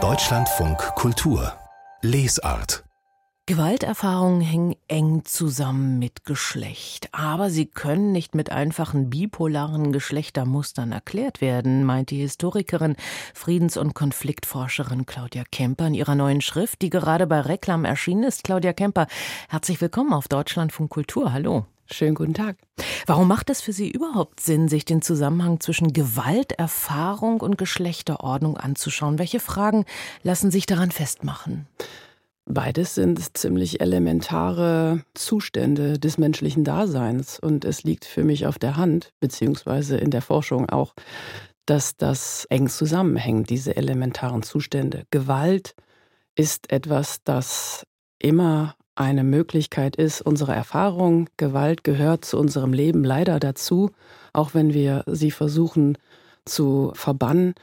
Deutschlandfunk Kultur Lesart Gewalterfahrungen hängen eng zusammen mit Geschlecht, aber sie können nicht mit einfachen bipolaren Geschlechtermustern erklärt werden, meint die Historikerin, Friedens- und Konfliktforscherin Claudia Kemper in ihrer neuen Schrift, die gerade bei Reklam erschienen ist. Claudia Kemper, herzlich willkommen auf Deutschlandfunk Kultur. Hallo. Schönen guten Tag. Warum macht es für Sie überhaupt Sinn, sich den Zusammenhang zwischen Gewalterfahrung und Geschlechterordnung anzuschauen? Welche Fragen lassen sich daran festmachen? Beides sind ziemlich elementare Zustände des menschlichen Daseins. Und es liegt für mich auf der Hand, beziehungsweise in der Forschung auch, dass das eng zusammenhängt, diese elementaren Zustände. Gewalt ist etwas, das immer eine Möglichkeit ist, unsere Erfahrung. Gewalt gehört zu unserem Leben leider dazu, auch wenn wir sie versuchen zu verbannen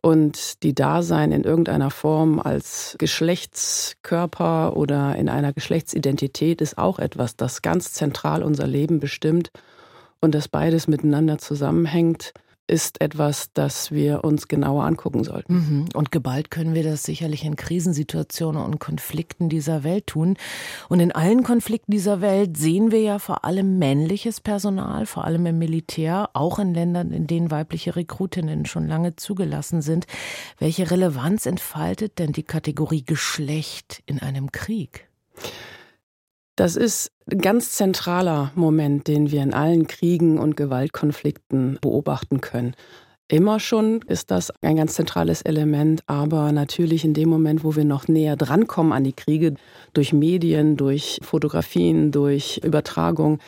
und die Dasein in irgendeiner Form als Geschlechtskörper oder in einer Geschlechtsidentität ist auch etwas, das ganz zentral unser Leben bestimmt und das beides miteinander zusammenhängt, ist etwas, das wir uns genauer angucken sollten. Mhm. Und geballt können wir das sicherlich in Krisensituationen und Konflikten dieser Welt tun. Und in allen Konflikten dieser Welt sehen wir ja vor allem männliches Personal, vor allem im Militär, auch in Ländern, in denen weibliche Rekrutinnen schon lange zugelassen sind. Welche Relevanz entfaltet denn die Kategorie Geschlecht in einem Krieg? Das ist ein ganz zentraler Moment, den wir in allen Kriegen und Gewaltkonflikten beobachten können. Immer schon ist das ein ganz zentrales Element, aber natürlich in dem Moment, wo wir noch näher drankommen an die Kriege, durch Medien, durch Fotografien, durch Übertragung,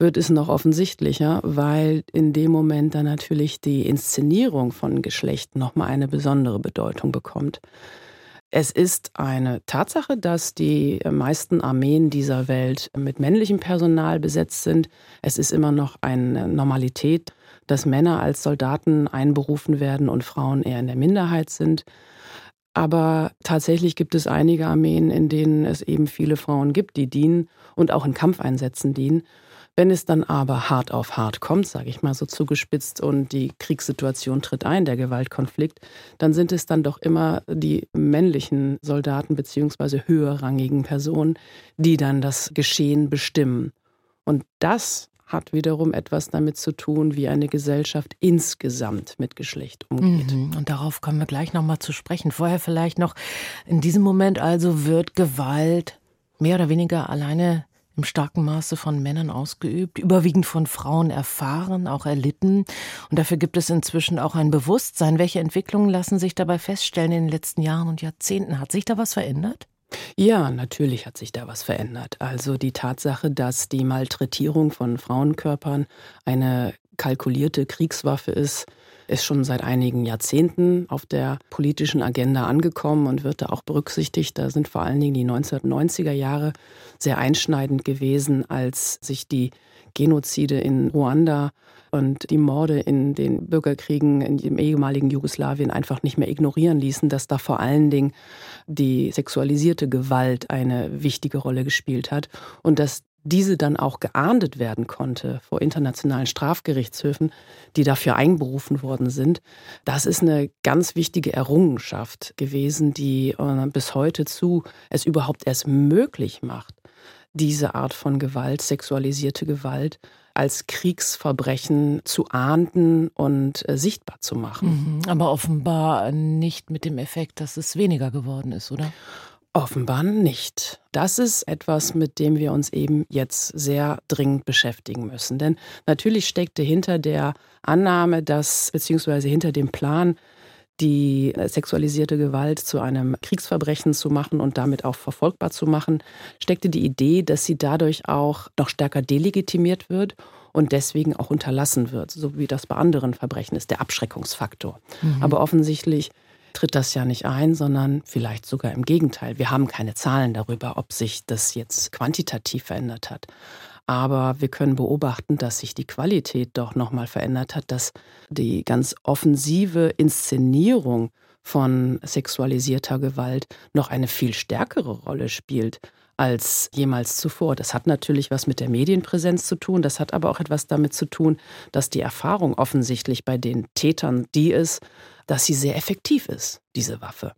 wird es noch offensichtlicher, weil in dem Moment dann natürlich die Inszenierung von Geschlecht nochmal eine besondere Bedeutung bekommt. Es ist eine Tatsache, dass die meisten Armeen dieser Welt mit männlichem Personal besetzt sind. Es ist immer noch eine Normalität, dass Männer als Soldaten einberufen werden und Frauen eher in der Minderheit sind. Aber tatsächlich gibt es einige Armeen, in denen es eben viele Frauen gibt, die dienen und auch in Kampfeinsätzen dienen. Wenn es dann aber hart auf hart kommt, sage ich mal so zugespitzt, und die Kriegssituation tritt ein, der Gewaltkonflikt, dann sind es dann doch immer die männlichen Soldaten beziehungsweise höherrangigen Personen, die dann das Geschehen bestimmen. Und das hat wiederum etwas damit zu tun, wie eine Gesellschaft insgesamt mit Geschlecht umgeht. Mhm. Und darauf kommen wir gleich nochmal zu sprechen. Vorher vielleicht noch, in diesem Moment also wird Gewalt mehr oder weniger alleine im starken Maße von Männern ausgeübt, überwiegend von Frauen erfahren, auch erlitten. Und dafür gibt es inzwischen auch ein Bewusstsein. Welche Entwicklungen lassen sich dabei feststellen in den letzten Jahren und Jahrzehnten? Hat sich da was verändert? Ja, natürlich hat sich da was verändert. Also die Tatsache, dass die Malträtierung von Frauenkörpern eine kalkulierte Kriegswaffe ist, ist schon seit einigen Jahrzehnten auf der politischen Agenda angekommen und wird da auch berücksichtigt. Da sind vor allen Dingen die 1990er Jahre sehr einschneidend gewesen, als sich die Genozide in Ruanda und die Morde in den Bürgerkriegen in dem ehemaligen Jugoslawien einfach nicht mehr ignorieren ließen, dass da vor allen Dingen die sexualisierte Gewalt eine wichtige Rolle gespielt hat und dass diese dann auch geahndet werden konnte vor internationalen Strafgerichtshöfen, die dafür einberufen worden sind, das ist eine ganz wichtige Errungenschaft gewesen, die äh, bis heute zu es überhaupt erst möglich macht, diese Art von Gewalt, sexualisierte Gewalt, als Kriegsverbrechen zu ahnden und äh, sichtbar zu machen. Mhm, aber offenbar nicht mit dem Effekt, dass es weniger geworden ist, oder? Offenbar nicht. Das ist etwas, mit dem wir uns eben jetzt sehr dringend beschäftigen müssen. Denn natürlich steckte hinter der Annahme, dass, beziehungsweise hinter dem Plan, die sexualisierte Gewalt zu einem Kriegsverbrechen zu machen und damit auch verfolgbar zu machen, steckte die Idee, dass sie dadurch auch noch stärker delegitimiert wird und deswegen auch unterlassen wird, so wie das bei anderen Verbrechen ist, der Abschreckungsfaktor. Mhm. Aber offensichtlich tritt das ja nicht ein, sondern vielleicht sogar im Gegenteil. Wir haben keine Zahlen darüber, ob sich das jetzt quantitativ verändert hat. Aber wir können beobachten, dass sich die Qualität doch nochmal verändert hat, dass die ganz offensive Inszenierung von sexualisierter Gewalt noch eine viel stärkere Rolle spielt als jemals zuvor. Das hat natürlich was mit der Medienpräsenz zu tun, das hat aber auch etwas damit zu tun, dass die Erfahrung offensichtlich bei den Tätern die ist, dass sie sehr effektiv ist, diese Waffe.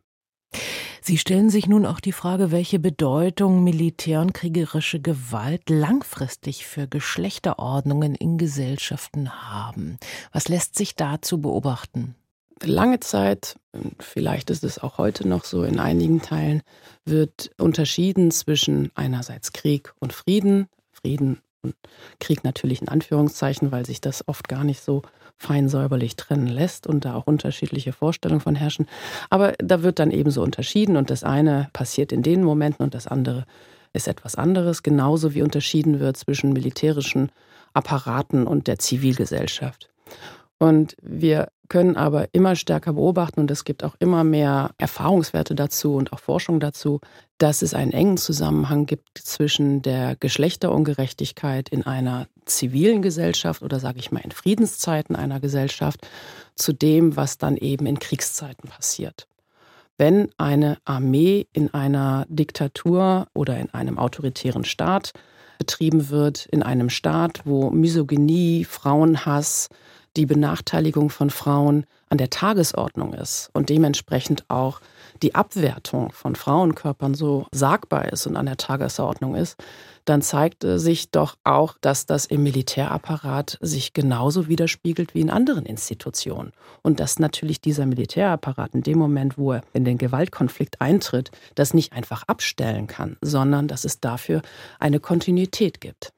Sie stellen sich nun auch die Frage, welche Bedeutung Militär und kriegerische Gewalt langfristig für Geschlechterordnungen in Gesellschaften haben. Was lässt sich dazu beobachten? Lange Zeit, vielleicht ist es auch heute noch so in einigen Teilen, wird unterschieden zwischen einerseits Krieg und Frieden. Frieden und Krieg natürlich in Anführungszeichen, weil sich das oft gar nicht so fein säuberlich trennen lässt und da auch unterschiedliche Vorstellungen von herrschen. Aber da wird dann eben so unterschieden und das eine passiert in den Momenten und das andere ist etwas anderes, genauso wie unterschieden wird zwischen militärischen Apparaten und der Zivilgesellschaft. Und wir können aber immer stärker beobachten und es gibt auch immer mehr Erfahrungswerte dazu und auch Forschung dazu, dass es einen engen Zusammenhang gibt zwischen der Geschlechterungerechtigkeit in einer zivilen Gesellschaft oder sage ich mal in Friedenszeiten einer Gesellschaft zu dem, was dann eben in Kriegszeiten passiert. Wenn eine Armee in einer Diktatur oder in einem autoritären Staat betrieben wird, in einem Staat, wo Misogynie, Frauenhass, die Benachteiligung von Frauen an der Tagesordnung ist und dementsprechend auch die Abwertung von Frauenkörpern so sagbar ist und an der Tagesordnung ist, dann zeigt sich doch auch, dass das im Militärapparat sich genauso widerspiegelt wie in anderen Institutionen. Und dass natürlich dieser Militärapparat in dem Moment, wo er in den Gewaltkonflikt eintritt, das nicht einfach abstellen kann, sondern dass es dafür eine Kontinuität gibt.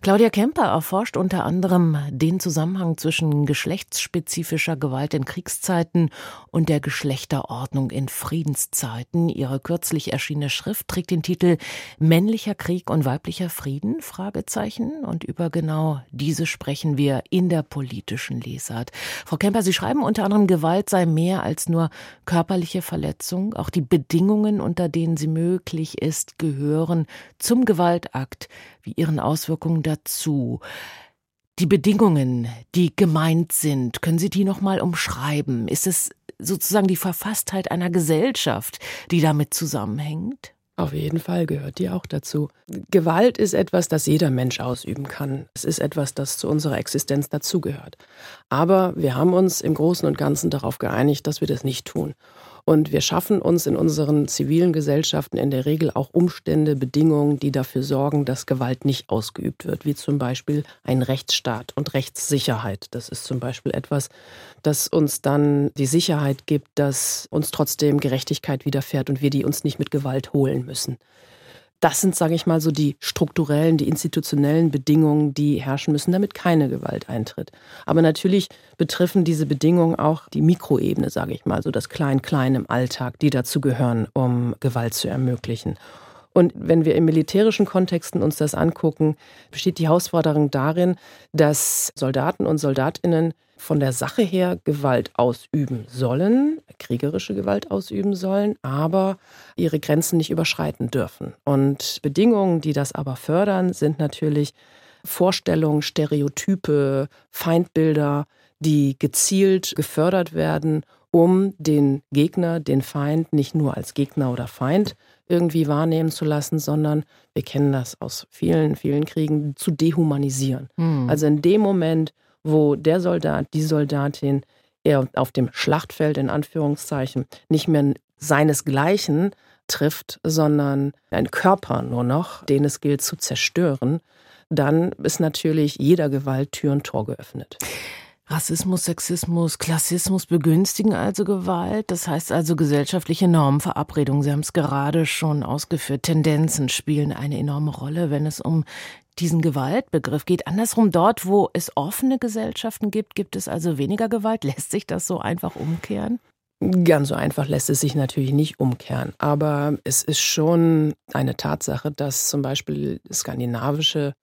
Claudia Kemper erforscht unter anderem den Zusammenhang zwischen geschlechtsspezifischer Gewalt in Kriegszeiten und der Geschlechterordnung in Friedenszeiten. Ihre kürzlich erschienene Schrift trägt den Titel Männlicher Krieg und weiblicher Frieden? Und über genau diese sprechen wir in der politischen Lesart. Frau Kemper, Sie schreiben unter anderem, Gewalt sei mehr als nur körperliche Verletzung. Auch die Bedingungen, unter denen sie möglich ist, gehören zum Gewaltakt wie ihren Auswirkungen dazu. Die Bedingungen, die gemeint sind, können Sie die noch mal umschreiben? Ist es sozusagen die Verfasstheit einer Gesellschaft, die damit zusammenhängt? Auf jeden Fall gehört die auch dazu. Gewalt ist etwas, das jeder Mensch ausüben kann. Es ist etwas, das zu unserer Existenz dazugehört. Aber wir haben uns im Großen und Ganzen darauf geeinigt, dass wir das nicht tun. Und wir schaffen uns in unseren zivilen Gesellschaften in der Regel auch Umstände, Bedingungen, die dafür sorgen, dass Gewalt nicht ausgeübt wird, wie zum Beispiel ein Rechtsstaat und Rechtssicherheit. Das ist zum Beispiel etwas, das uns dann die Sicherheit gibt, dass uns trotzdem Gerechtigkeit widerfährt und wir die uns nicht mit Gewalt holen müssen. Das sind, sage ich mal, so die strukturellen, die institutionellen Bedingungen, die herrschen müssen, damit keine Gewalt eintritt. Aber natürlich betreffen diese Bedingungen auch die Mikroebene, sage ich mal, so das Klein-Klein im Alltag, die dazu gehören, um Gewalt zu ermöglichen. Und wenn wir in militärischen Kontexten uns das angucken, besteht die Herausforderung darin, dass Soldaten und Soldatinnen von der Sache her Gewalt ausüben sollen, kriegerische Gewalt ausüben sollen, aber ihre Grenzen nicht überschreiten dürfen. Und Bedingungen, die das aber fördern, sind natürlich Vorstellungen, Stereotype, Feindbilder, die gezielt gefördert werden, um den Gegner, den Feind nicht nur als Gegner oder Feind irgendwie wahrnehmen zu lassen, sondern wir kennen das aus vielen, vielen Kriegen, zu dehumanisieren. Hm. Also in dem Moment, wo der Soldat, die Soldatin eher auf dem Schlachtfeld in Anführungszeichen nicht mehr seinesgleichen trifft, sondern ein Körper nur noch, den es gilt zu zerstören, dann ist natürlich jeder Gewalt Tür und Tor geöffnet. Rassismus, Sexismus, Klassismus begünstigen also Gewalt. Das heißt also gesellschaftliche Normen, Verabredungen. Sie haben es gerade schon ausgeführt. Tendenzen spielen eine enorme Rolle, wenn es um diesen Gewaltbegriff geht. Andersrum, dort, wo es offene Gesellschaften gibt, gibt es also weniger Gewalt. Lässt sich das so einfach umkehren? Ganz so einfach lässt es sich natürlich nicht umkehren. Aber es ist schon eine Tatsache, dass zum Beispiel skandinavische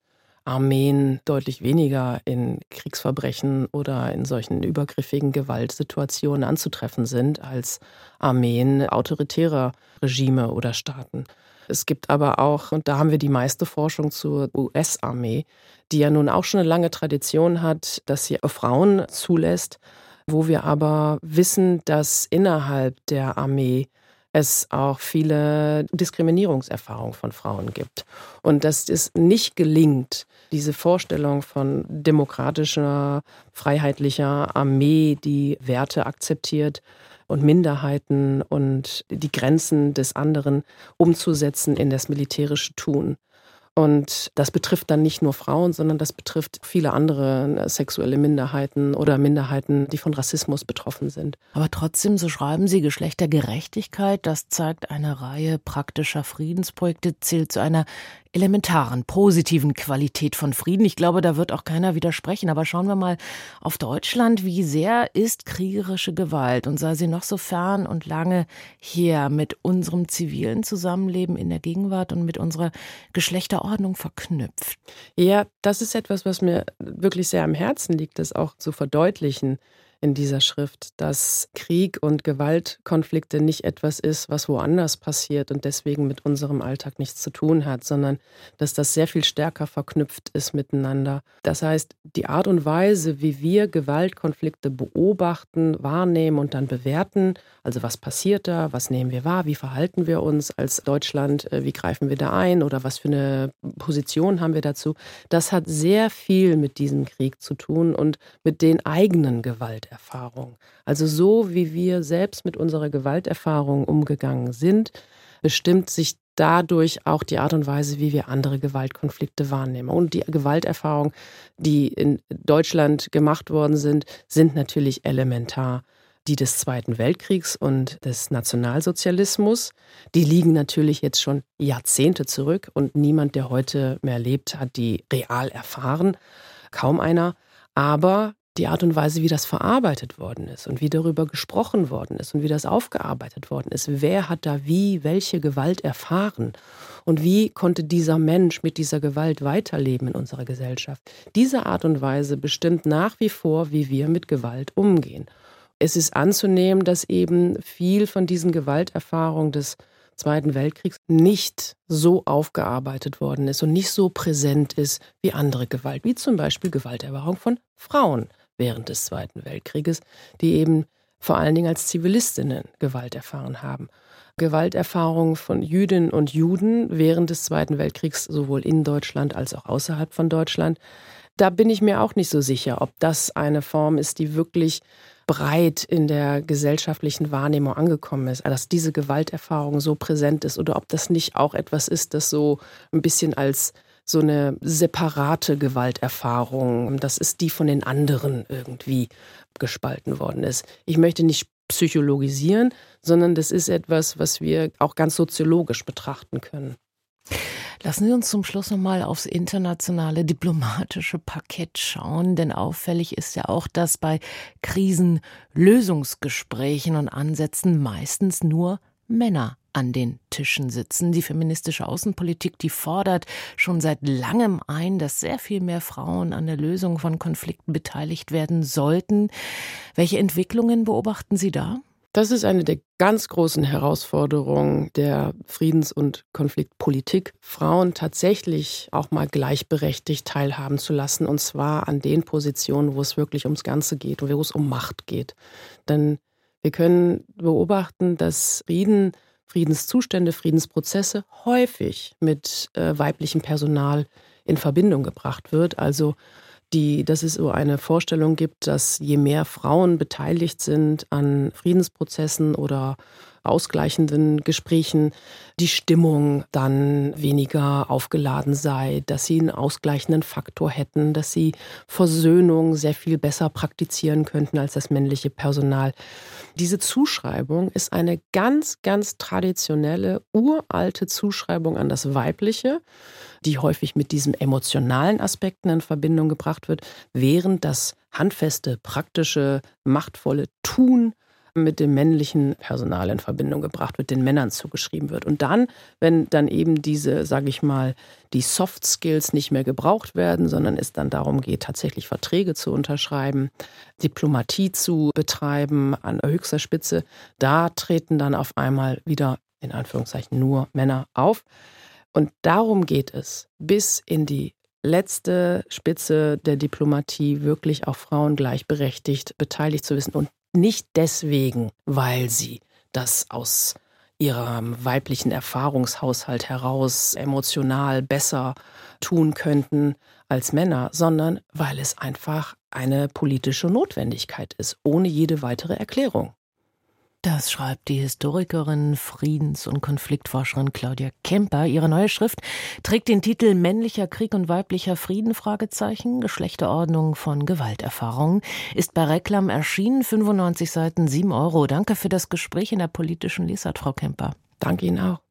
Armeen deutlich weniger in Kriegsverbrechen oder in solchen übergriffigen Gewaltsituationen anzutreffen sind als Armeen autoritärer Regime oder Staaten. Es gibt aber auch, und da haben wir die meiste Forschung zur US-Armee, die ja nun auch schon eine lange Tradition hat, dass sie Frauen zulässt, wo wir aber wissen, dass innerhalb der Armee es auch viele Diskriminierungserfahrungen von Frauen gibt. Und dass es nicht gelingt, diese Vorstellung von demokratischer, freiheitlicher Armee, die Werte akzeptiert, und Minderheiten und die Grenzen des anderen umzusetzen in das militärische Tun. Und das betrifft dann nicht nur Frauen, sondern das betrifft viele andere äh, sexuelle Minderheiten oder Minderheiten, die von Rassismus betroffen sind. Aber trotzdem, so schreiben Sie, Geschlechtergerechtigkeit, das zeigt eine Reihe praktischer Friedensprojekte, zählt zu einer elementaren, positiven Qualität von Frieden. Ich glaube, da wird auch keiner widersprechen. Aber schauen wir mal auf Deutschland. Wie sehr ist kriegerische Gewalt und sei sie noch so fern und lange her mit unserem zivilen Zusammenleben in der Gegenwart und mit unserer Geschlechterordnung verknüpft? Ja, das ist etwas, was mir wirklich sehr am Herzen liegt, das auch zu verdeutlichen in dieser Schrift, dass Krieg und Gewaltkonflikte nicht etwas ist, was woanders passiert und deswegen mit unserem Alltag nichts zu tun hat, sondern dass das sehr viel stärker verknüpft ist miteinander. Das heißt, die Art und Weise, wie wir Gewaltkonflikte beobachten, wahrnehmen und dann bewerten, also was passiert da, was nehmen wir wahr, wie verhalten wir uns als Deutschland, äh, wie greifen wir da ein oder was für eine Position haben wir dazu, das hat sehr viel mit diesem Krieg zu tun und mit den eigenen Gewalt Gewalterfahrung. Also so wie wir selbst mit unserer Gewalterfahrung umgegangen sind, bestimmt sich dadurch auch die Art und Weise, wie wir andere Gewaltkonflikte wahrnehmen. Und die Gewalterfahrungen, die in Deutschland gemacht worden sind, sind natürlich elementar. Die des Zweiten Weltkriegs und des Nationalsozialismus, die liegen natürlich jetzt schon Jahrzehnte zurück und niemand, der heute mehr lebt, hat die real erfahren. Kaum einer. Aber die Art und Weise, wie das verarbeitet worden ist und wie darüber gesprochen worden ist und wie das aufgearbeitet worden ist. Wer hat da wie welche Gewalt erfahren und wie konnte dieser Mensch mit dieser Gewalt weiterleben in unserer Gesellschaft? Diese Art und Weise bestimmt nach wie vor, wie wir mit Gewalt umgehen. Es ist anzunehmen, dass eben viel von diesen Gewalterfahrungen des Zweiten Weltkriegs nicht so aufgearbeitet worden ist und nicht so präsent ist wie andere Gewalt, wie zum Beispiel Gewalterfahrung von Frauen während des Zweiten Weltkrieges, die eben vor allen Dingen als Zivilistinnen Gewalt erfahren haben. Gewalterfahrungen von Jüdinnen und Juden während des Zweiten Weltkriegs, sowohl in Deutschland als auch außerhalb von Deutschland. Da bin ich mir auch nicht so sicher, ob das eine Form ist, die wirklich breit in der gesellschaftlichen Wahrnehmung angekommen ist, dass diese Gewalterfahrung so präsent ist oder ob das nicht auch etwas ist, das so ein bisschen als so eine separate Gewalterfahrung. Das ist die von den anderen irgendwie gespalten worden ist. Ich möchte nicht psychologisieren, sondern das ist etwas, was wir auch ganz soziologisch betrachten können. Lassen Sie uns zum Schluss nochmal aufs internationale diplomatische Parkett schauen, denn auffällig ist ja auch, dass bei Krisenlösungsgesprächen und Ansätzen meistens nur Männer an den Tischen sitzen. Die feministische Außenpolitik, die fordert schon seit langem ein, dass sehr viel mehr Frauen an der Lösung von Konflikten beteiligt werden sollten. Welche Entwicklungen beobachten Sie da? Das ist eine der ganz großen Herausforderungen der Friedens- und Konfliktpolitik, Frauen tatsächlich auch mal gleichberechtigt teilhaben zu lassen, und zwar an den Positionen, wo es wirklich ums Ganze geht und wo es um Macht geht. Denn wir können beobachten, dass Frieden, Friedenszustände, Friedensprozesse häufig mit äh, weiblichem Personal in Verbindung gebracht wird. Also die, dass es so eine Vorstellung gibt, dass je mehr Frauen beteiligt sind an Friedensprozessen oder ausgleichenden Gesprächen die Stimmung dann weniger aufgeladen sei, dass sie einen ausgleichenden Faktor hätten, dass sie Versöhnung sehr viel besser praktizieren könnten als das männliche Personal. Diese Zuschreibung ist eine ganz, ganz traditionelle, uralte Zuschreibung an das Weibliche, die häufig mit diesen emotionalen Aspekten in Verbindung gebracht wird, während das handfeste, praktische, machtvolle Tun mit dem männlichen Personal in Verbindung gebracht wird, den Männern zugeschrieben wird. Und dann, wenn dann eben diese, sage ich mal, die Soft Skills nicht mehr gebraucht werden, sondern es dann darum geht, tatsächlich Verträge zu unterschreiben, Diplomatie zu betreiben an höchster Spitze, da treten dann auf einmal wieder in Anführungszeichen nur Männer auf. Und darum geht es, bis in die letzte Spitze der Diplomatie wirklich auch Frauen gleichberechtigt beteiligt zu wissen und nicht deswegen, weil sie das aus ihrem weiblichen Erfahrungshaushalt heraus emotional besser tun könnten als Männer, sondern weil es einfach eine politische Notwendigkeit ist, ohne jede weitere Erklärung. Das schreibt die Historikerin, Friedens- und Konfliktforscherin Claudia Kemper. Ihre neue Schrift trägt den Titel Männlicher Krieg und weiblicher Frieden? Fragezeichen, Geschlechterordnung von Gewalterfahrungen. Ist bei Reklam erschienen, 95 Seiten, 7 Euro. Danke für das Gespräch in der politischen Lesart, Frau Kemper. Danke Ihnen auch.